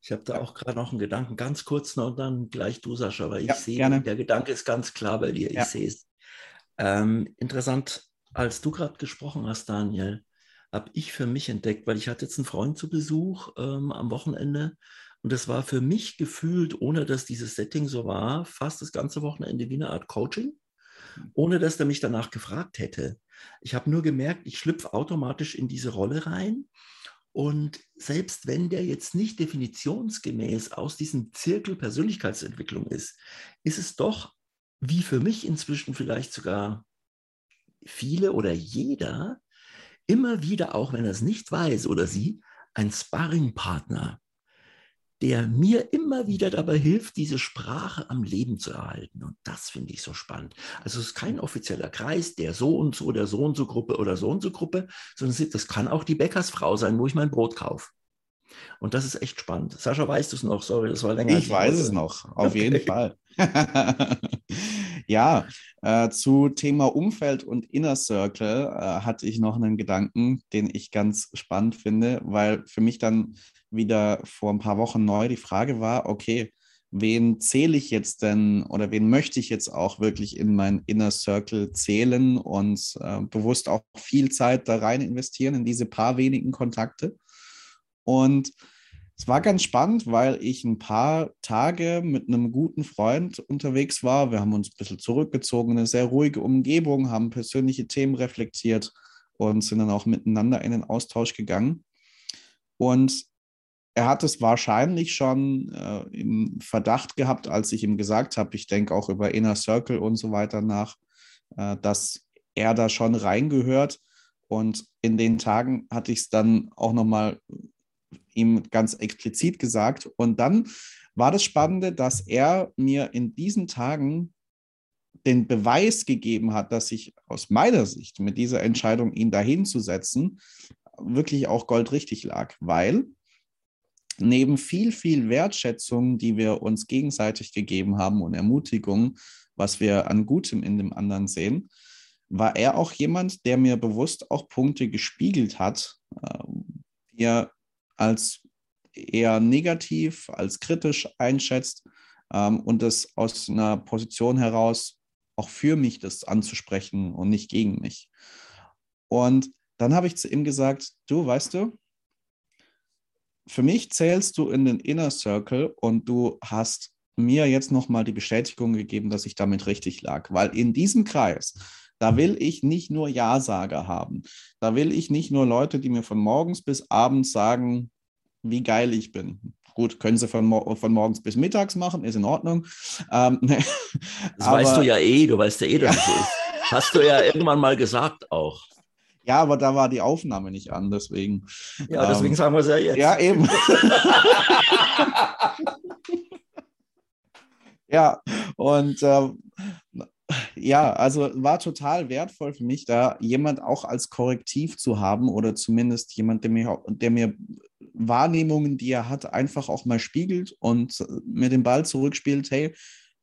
Ich habe da auch gerade noch einen Gedanken, ganz kurz noch und dann gleich du, Sascha, weil ich ja, sehe, gerne. der Gedanke ist ganz klar bei dir. Ich ja. sehe es. Ähm, interessant, als du gerade gesprochen hast, Daniel, habe ich für mich entdeckt, weil ich hatte jetzt einen Freund zu Besuch ähm, am Wochenende und das war für mich gefühlt, ohne dass dieses Setting so war, fast das ganze Wochenende wie eine Art Coaching, ohne dass er mich danach gefragt hätte. Ich habe nur gemerkt, ich schlüpfe automatisch in diese Rolle rein. Und selbst wenn der jetzt nicht definitionsgemäß aus diesem Zirkel Persönlichkeitsentwicklung ist, ist es doch wie für mich inzwischen vielleicht sogar viele oder jeder, immer wieder, auch wenn er es nicht weiß oder sie, ein Sparringpartner, der mir immer wieder dabei hilft, diese Sprache am Leben zu erhalten. Und das finde ich so spannend. Also es ist kein offizieller Kreis, der so und so, der so und so Gruppe oder so und so Gruppe, sondern das kann auch die Bäckersfrau sein, wo ich mein Brot kaufe. Und das ist echt spannend. Sascha, weißt du es noch? Sorry, das war länger. Ich weiß es noch, auf okay. jeden Fall. ja, äh, zu Thema Umfeld und Inner Circle äh, hatte ich noch einen Gedanken, den ich ganz spannend finde, weil für mich dann wieder vor ein paar Wochen neu die Frage war, okay, wen zähle ich jetzt denn oder wen möchte ich jetzt auch wirklich in mein Inner Circle zählen und äh, bewusst auch viel Zeit da rein investieren in diese paar wenigen Kontakte. Und es war ganz spannend, weil ich ein paar Tage mit einem guten Freund unterwegs war. Wir haben uns ein bisschen zurückgezogen, eine sehr ruhige Umgebung, haben persönliche Themen reflektiert und sind dann auch miteinander in den Austausch gegangen. Und er hat es wahrscheinlich schon äh, im Verdacht gehabt, als ich ihm gesagt habe, ich denke auch über Inner Circle und so weiter nach, äh, dass er da schon reingehört. Und in den Tagen hatte ich es dann auch nochmal ihm ganz explizit gesagt. Und dann war das Spannende, dass er mir in diesen Tagen den Beweis gegeben hat, dass ich aus meiner Sicht mit dieser Entscheidung, ihn dahin zu setzen, wirklich auch goldrichtig lag, weil neben viel, viel Wertschätzung, die wir uns gegenseitig gegeben haben und Ermutigung, was wir an Gutem in dem anderen sehen, war er auch jemand, der mir bewusst auch Punkte gespiegelt hat, äh, die er als eher negativ, als kritisch einschätzt, ähm, und das aus einer Position heraus auch für mich das anzusprechen und nicht gegen mich. Und dann habe ich zu ihm gesagt, du weißt du, für mich zählst du in den Inner Circle und du hast mir jetzt nochmal die Bestätigung gegeben, dass ich damit richtig lag. Weil in diesem Kreis, da will ich nicht nur Ja-Sager haben. Da will ich nicht nur Leute, die mir von morgens bis abends sagen, wie geil ich bin. Gut, können sie von, von morgens bis mittags machen, ist in Ordnung. Ähm, das aber, weißt du ja eh, du weißt ja eh, dass es ist. Hast du ja irgendwann mal gesagt auch. Ja, aber da war die Aufnahme nicht an, deswegen. Ja, deswegen ähm, sagen wir es ja jetzt. Ja, eben. ja, und ähm, ja, also war total wertvoll für mich, da jemand auch als Korrektiv zu haben oder zumindest jemand, der mir, der mir Wahrnehmungen, die er hat, einfach auch mal spiegelt und mir den Ball zurückspielt, hey,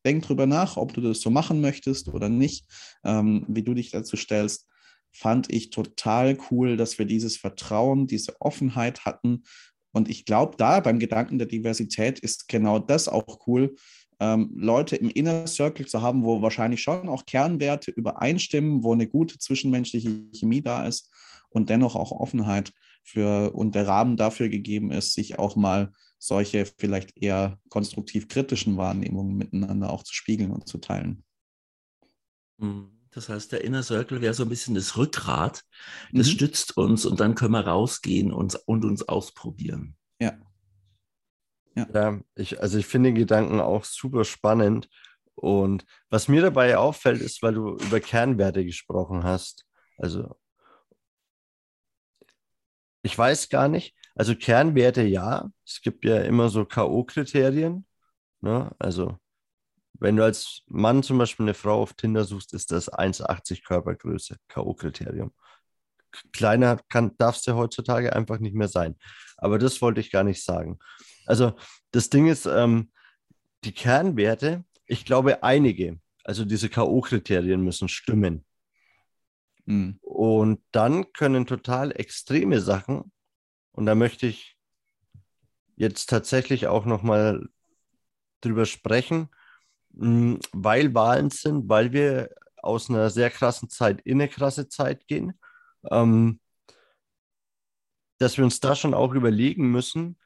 denk drüber nach, ob du das so machen möchtest oder nicht, ähm, wie du dich dazu stellst fand ich total cool, dass wir dieses Vertrauen, diese Offenheit hatten. Und ich glaube, da beim Gedanken der Diversität ist genau das auch cool, ähm, Leute im Inner Circle zu haben, wo wahrscheinlich schon auch Kernwerte übereinstimmen, wo eine gute zwischenmenschliche Chemie da ist und dennoch auch Offenheit für und der Rahmen dafür gegeben ist, sich auch mal solche vielleicht eher konstruktiv kritischen Wahrnehmungen miteinander auch zu spiegeln und zu teilen. Mhm. Das heißt, der Inner Circle wäre so ein bisschen das Rückgrat. Das mhm. stützt uns und dann können wir rausgehen und, und uns ausprobieren. Ja. Ja, ja ich, also ich finde den Gedanken auch super spannend. Und was mir dabei auffällt, ist, weil du über Kernwerte gesprochen hast. Also ich weiß gar nicht, also Kernwerte ja, es gibt ja immer so K.O.-Kriterien. Ne? Also wenn du als Mann zum Beispiel eine Frau auf Tinder suchst, ist das 1,80 Körpergröße, K.O.-Kriterium. Kleiner kann, darfst du heutzutage einfach nicht mehr sein. Aber das wollte ich gar nicht sagen. Also das Ding ist, ähm, die Kernwerte, ich glaube einige, also diese K.O.-Kriterien müssen stimmen. Mhm. Und dann können total extreme Sachen, und da möchte ich jetzt tatsächlich auch nochmal drüber sprechen, weil Wahlen sind, weil wir aus einer sehr krassen Zeit in eine krasse Zeit gehen, ähm, dass wir uns da schon auch überlegen müssen,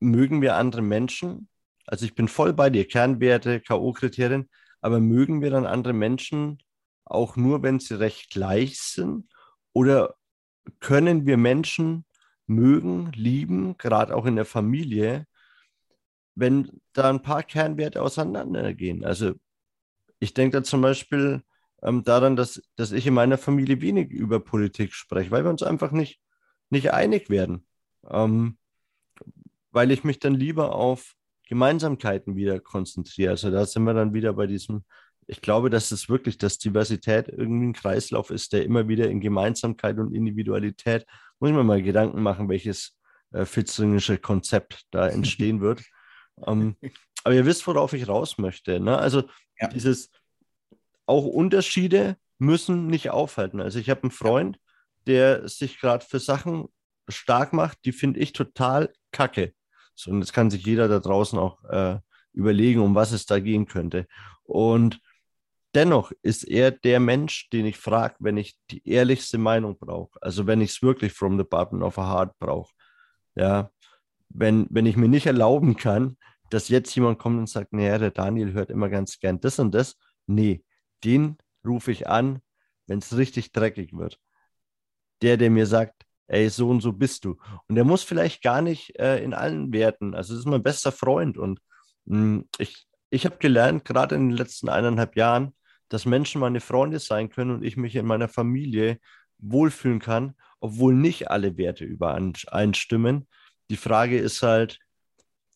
mögen wir andere Menschen? Also ich bin voll bei dir, Kernwerte, K.O.-Kriterien, aber mögen wir dann andere Menschen auch nur, wenn sie recht gleich sind? Oder können wir Menschen mögen, lieben, gerade auch in der Familie, wenn da ein paar Kernwerte auseinandergehen. Also ich denke da zum Beispiel ähm, daran, dass, dass ich in meiner Familie wenig über Politik spreche, weil wir uns einfach nicht, nicht einig werden. Ähm, weil ich mich dann lieber auf Gemeinsamkeiten wieder konzentriere. Also da sind wir dann wieder bei diesem, ich glaube, dass es wirklich, dass Diversität irgendwie ein Kreislauf ist, der immer wieder in Gemeinsamkeit und Individualität, muss ich mir mal Gedanken machen, welches äh, fitzringische Konzept da entstehen wird. Ähm, aber ihr wisst, worauf ich raus möchte. Ne? Also ja. dieses auch Unterschiede müssen nicht aufhalten. Also ich habe einen Freund, der sich gerade für Sachen stark macht, die finde ich total kacke. So, und jetzt kann sich jeder da draußen auch äh, überlegen, um was es da gehen könnte. Und dennoch ist er der Mensch, den ich frage, wenn ich die ehrlichste Meinung brauche. Also wenn ich es wirklich from the button of a heart brauche. Ja, wenn, wenn ich mir nicht erlauben kann, dass jetzt jemand kommt und sagt, naja, der Daniel hört immer ganz gern das und das. Nee, den rufe ich an, wenn es richtig dreckig wird. Der, der mir sagt, ey, so und so bist du. Und der muss vielleicht gar nicht äh, in allen Werten, also das ist mein bester Freund und mh, hm, ich, ich habe gelernt, gerade in den letzten eineinhalb Jahren, dass Menschen meine Freunde sein können und ich mich in meiner Familie wohlfühlen kann, obwohl nicht alle Werte übereinstimmen. Die Frage ist halt,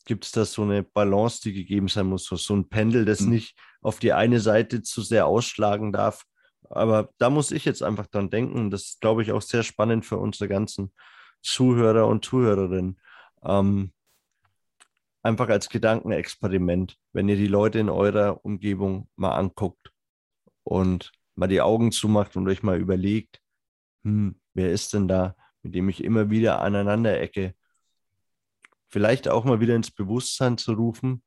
gibt es da so eine Balance, die gegeben sein muss, so ein Pendel, das mhm. nicht auf die eine Seite zu sehr ausschlagen darf. Aber da muss ich jetzt einfach dran denken. Das ist, glaube ich, auch sehr spannend für unsere ganzen Zuhörer und Zuhörerinnen. Ähm, einfach als Gedankenexperiment, wenn ihr die Leute in eurer Umgebung mal anguckt und mal die Augen zumacht und euch mal überlegt, hm, wer ist denn da, mit dem ich immer wieder aneinander ecke? Vielleicht auch mal wieder ins Bewusstsein zu rufen,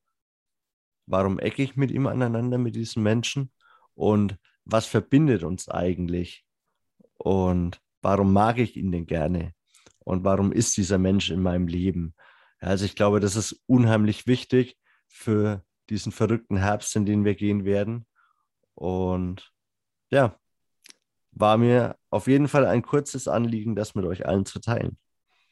warum ecke ich mit ihm aneinander, mit diesem Menschen und was verbindet uns eigentlich und warum mag ich ihn denn gerne und warum ist dieser Mensch in meinem Leben. Also ich glaube, das ist unheimlich wichtig für diesen verrückten Herbst, in den wir gehen werden. Und ja, war mir auf jeden Fall ein kurzes Anliegen, das mit euch allen zu teilen.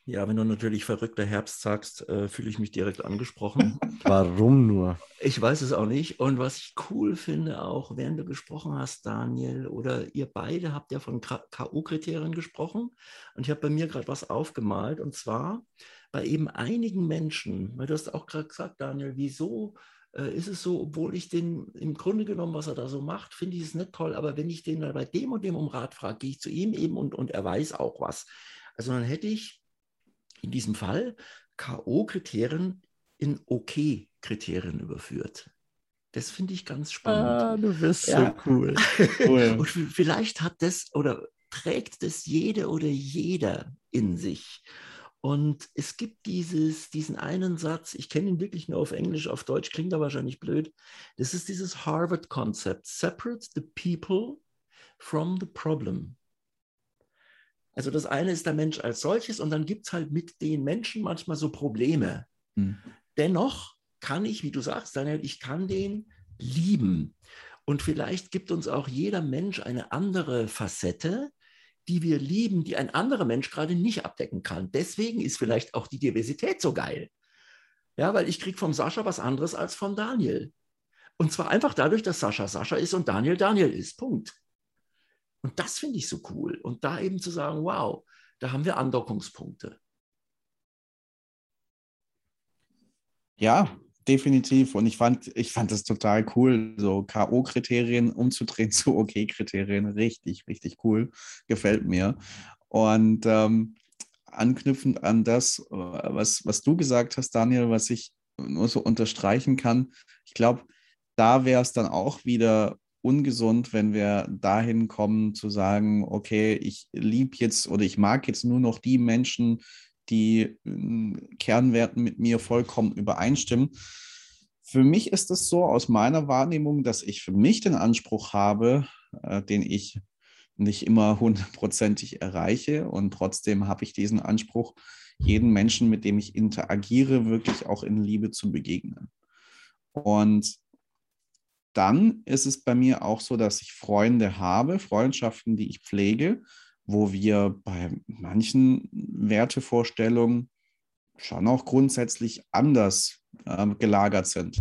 Ja, wenn du natürlich verrückter Herbst sagst, äh, fühle ich mich direkt angesprochen. Warum nur? Ich weiß es auch nicht. Und was ich cool finde, auch während du gesprochen hast, Daniel, oder ihr beide habt ja von K.O.-Kriterien gesprochen. Und ich habe bei mir gerade was aufgemalt. Und zwar bei eben einigen Menschen, weil du hast auch gerade gesagt, Daniel, wieso äh, ist es so, obwohl ich den im Grunde genommen, was er da so macht, finde ich es nicht toll. Aber wenn ich den bei dem und dem um Rat frage, gehe ich zu ihm eben und, und er weiß auch was. Also dann hätte ich in diesem Fall K.O.-Kriterien in OK-Kriterien überführt. Das finde ich ganz spannend. Ah, du bist ja. so cool. cool. Und vielleicht hat das oder trägt das jede oder jeder in sich. Und es gibt dieses, diesen einen Satz, ich kenne ihn wirklich nur auf Englisch, auf Deutsch klingt er wahrscheinlich blöd. Das ist dieses Harvard-Konzept: Separate the people from the problem. Also das eine ist der Mensch als solches und dann gibt es halt mit den Menschen manchmal so Probleme. Mhm. Dennoch kann ich, wie du sagst, Daniel, ich kann den lieben. Und vielleicht gibt uns auch jeder Mensch eine andere Facette, die wir lieben, die ein anderer Mensch gerade nicht abdecken kann. Deswegen ist vielleicht auch die Diversität so geil. Ja, weil ich kriege vom Sascha was anderes als von Daniel. Und zwar einfach dadurch, dass Sascha Sascha ist und Daniel Daniel ist. Punkt. Und das finde ich so cool. Und da eben zu sagen, wow, da haben wir Andockungspunkte. Ja, definitiv. Und ich fand, ich fand das total cool, so K.O.-Kriterien umzudrehen zu OK-Kriterien. richtig, richtig cool. Gefällt mir. Und ähm, anknüpfend an das, was, was du gesagt hast, Daniel, was ich nur so unterstreichen kann, ich glaube, da wäre es dann auch wieder ungesund, wenn wir dahin kommen zu sagen, okay, ich liebe jetzt oder ich mag jetzt nur noch die Menschen, die Kernwerten mit mir vollkommen übereinstimmen. Für mich ist es so aus meiner Wahrnehmung, dass ich für mich den Anspruch habe, äh, den ich nicht immer hundertprozentig erreiche und trotzdem habe ich diesen Anspruch, jeden Menschen, mit dem ich interagiere, wirklich auch in Liebe zu begegnen. Und dann ist es bei mir auch so, dass ich Freunde habe, Freundschaften, die ich pflege, wo wir bei manchen Wertevorstellungen schon auch grundsätzlich anders äh, gelagert sind.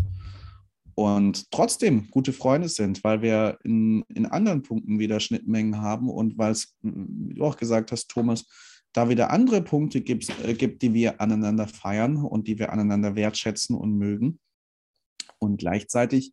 Und trotzdem gute Freunde sind, weil wir in, in anderen Punkten wieder Schnittmengen haben und weil es, wie du auch gesagt hast, Thomas, da wieder andere Punkte gibt, äh, gibt, die wir aneinander feiern und die wir aneinander wertschätzen und mögen. Und gleichzeitig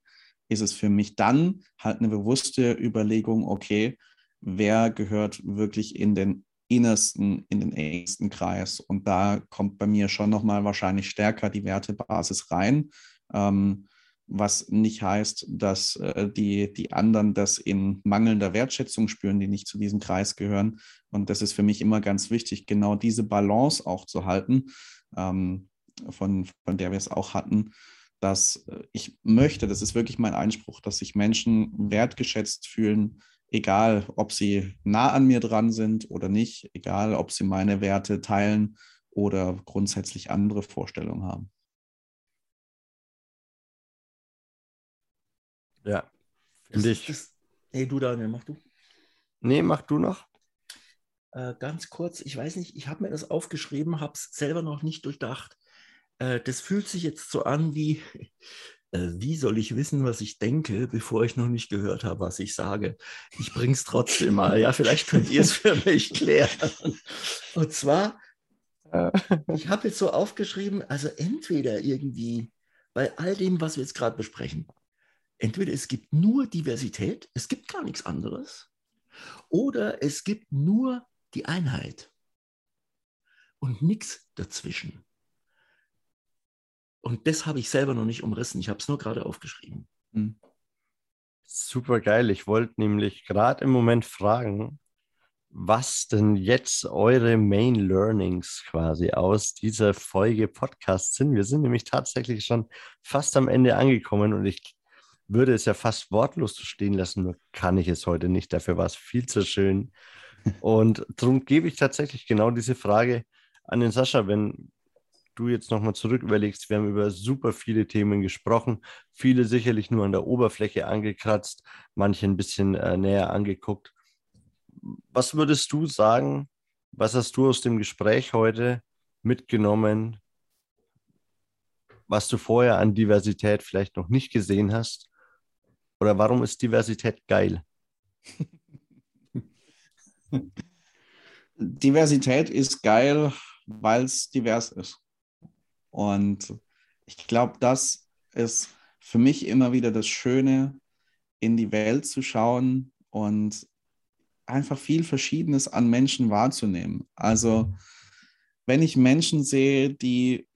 ist es für mich dann halt eine bewusste Überlegung, okay, wer gehört wirklich in den innersten, in den engsten Kreis. Und da kommt bei mir schon nochmal wahrscheinlich stärker die Wertebasis rein, ähm, was nicht heißt, dass äh, die, die anderen das in mangelnder Wertschätzung spüren, die nicht zu diesem Kreis gehören. Und das ist für mich immer ganz wichtig, genau diese Balance auch zu halten, ähm, von, von der wir es auch hatten dass äh, ich möchte, das ist wirklich mein Einspruch, dass sich Menschen wertgeschätzt fühlen, egal ob sie nah an mir dran sind oder nicht, egal ob sie meine Werte teilen oder grundsätzlich andere Vorstellungen haben. Ja, finde ich. Das, hey, du Daniel, mach du. Nee, mach du noch. Äh, ganz kurz, ich weiß nicht, ich habe mir das aufgeschrieben, habe es selber noch nicht durchdacht. Äh, das fühlt sich jetzt so an wie, äh, wie soll ich wissen, was ich denke, bevor ich noch nicht gehört habe, was ich sage? Ich bringe es trotzdem mal. Ja, vielleicht könnt ihr es für mich klären. Und zwar, ich habe jetzt so aufgeschrieben, also entweder irgendwie bei all dem, was wir jetzt gerade besprechen, entweder es gibt nur Diversität, es gibt gar nichts anderes, oder es gibt nur die Einheit und nichts dazwischen. Und das habe ich selber noch nicht umrissen. Ich habe es nur gerade aufgeschrieben. Hm. Super geil. Ich wollte nämlich gerade im Moment fragen, was denn jetzt eure Main Learnings quasi aus dieser Folge Podcast sind. Wir sind nämlich tatsächlich schon fast am Ende angekommen und ich würde es ja fast wortlos stehen lassen, nur kann ich es heute nicht. Dafür war es viel zu schön. Und darum gebe ich tatsächlich genau diese Frage an den Sascha, wenn du jetzt nochmal zurück überlegst, wir haben über super viele Themen gesprochen, viele sicherlich nur an der Oberfläche angekratzt, manche ein bisschen äh, näher angeguckt. Was würdest du sagen, was hast du aus dem Gespräch heute mitgenommen, was du vorher an Diversität vielleicht noch nicht gesehen hast? Oder warum ist Diversität geil? Diversität ist geil, weil es divers ist. Und ich glaube, das ist für mich immer wieder das Schöne, in die Welt zu schauen und einfach viel Verschiedenes an Menschen wahrzunehmen. Also wenn ich Menschen sehe, die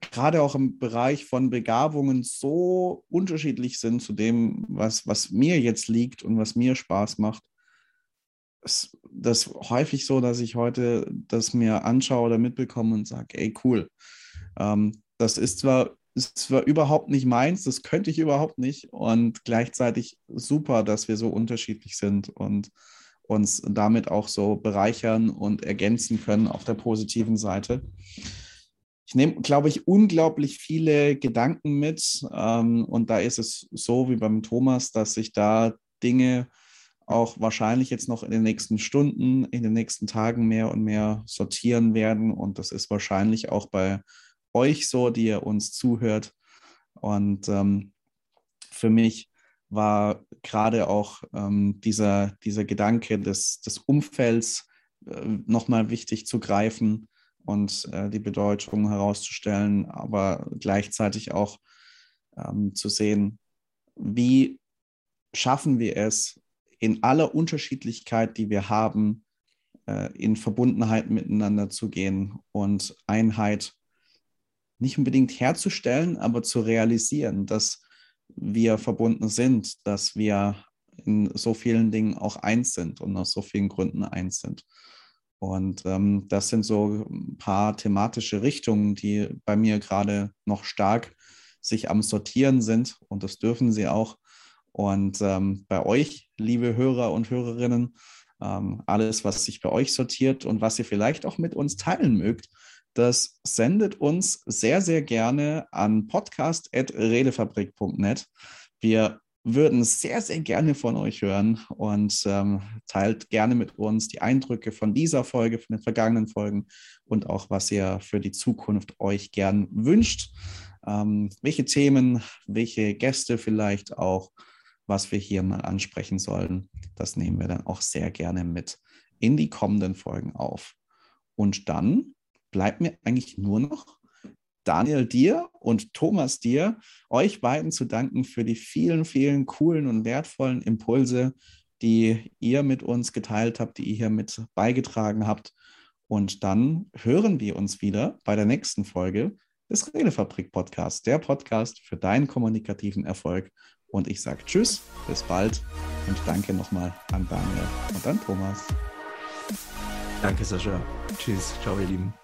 gerade auch im Bereich von Begabungen so unterschiedlich sind zu dem, was, was mir jetzt liegt und was mir Spaß macht, ist das häufig so, dass ich heute das mir anschaue oder mitbekomme und sage, ey, cool. Ähm, das ist zwar, ist zwar überhaupt nicht meins, das könnte ich überhaupt nicht und gleichzeitig super, dass wir so unterschiedlich sind und uns damit auch so bereichern und ergänzen können auf der positiven Seite. Ich nehme, glaube ich, unglaublich viele Gedanken mit ähm, und da ist es so wie beim Thomas, dass sich da Dinge auch wahrscheinlich jetzt noch in den nächsten Stunden, in den nächsten Tagen mehr und mehr sortieren werden und das ist wahrscheinlich auch bei euch so, die ihr uns zuhört. Und ähm, für mich war gerade auch ähm, dieser, dieser Gedanke des, des Umfelds äh, nochmal wichtig zu greifen und äh, die Bedeutung herauszustellen, aber gleichzeitig auch ähm, zu sehen, wie schaffen wir es, in aller Unterschiedlichkeit, die wir haben, äh, in Verbundenheit miteinander zu gehen und Einheit nicht unbedingt herzustellen, aber zu realisieren, dass wir verbunden sind, dass wir in so vielen Dingen auch eins sind und aus so vielen Gründen eins sind. Und ähm, das sind so ein paar thematische Richtungen, die bei mir gerade noch stark sich am Sortieren sind und das dürfen sie auch. Und ähm, bei euch, liebe Hörer und Hörerinnen, ähm, alles, was sich bei euch sortiert und was ihr vielleicht auch mit uns teilen mögt, das sendet uns sehr, sehr gerne an podcast.redefabrik.net. Wir würden sehr, sehr gerne von euch hören und ähm, teilt gerne mit uns die Eindrücke von dieser Folge, von den vergangenen Folgen und auch, was ihr für die Zukunft euch gern wünscht. Ähm, welche Themen, welche Gäste vielleicht auch, was wir hier mal ansprechen sollen, das nehmen wir dann auch sehr gerne mit in die kommenden Folgen auf. Und dann bleibt mir eigentlich nur noch Daniel dir und Thomas dir, euch beiden zu danken für die vielen, vielen coolen und wertvollen Impulse, die ihr mit uns geteilt habt, die ihr hier mit beigetragen habt. Und dann hören wir uns wieder bei der nächsten Folge des Redefabrik Podcasts, der Podcast für deinen kommunikativen Erfolg. Und ich sage Tschüss, bis bald und danke nochmal an Daniel und an Thomas. Danke, Sascha. Tschüss. Ciao, ihr Lieben.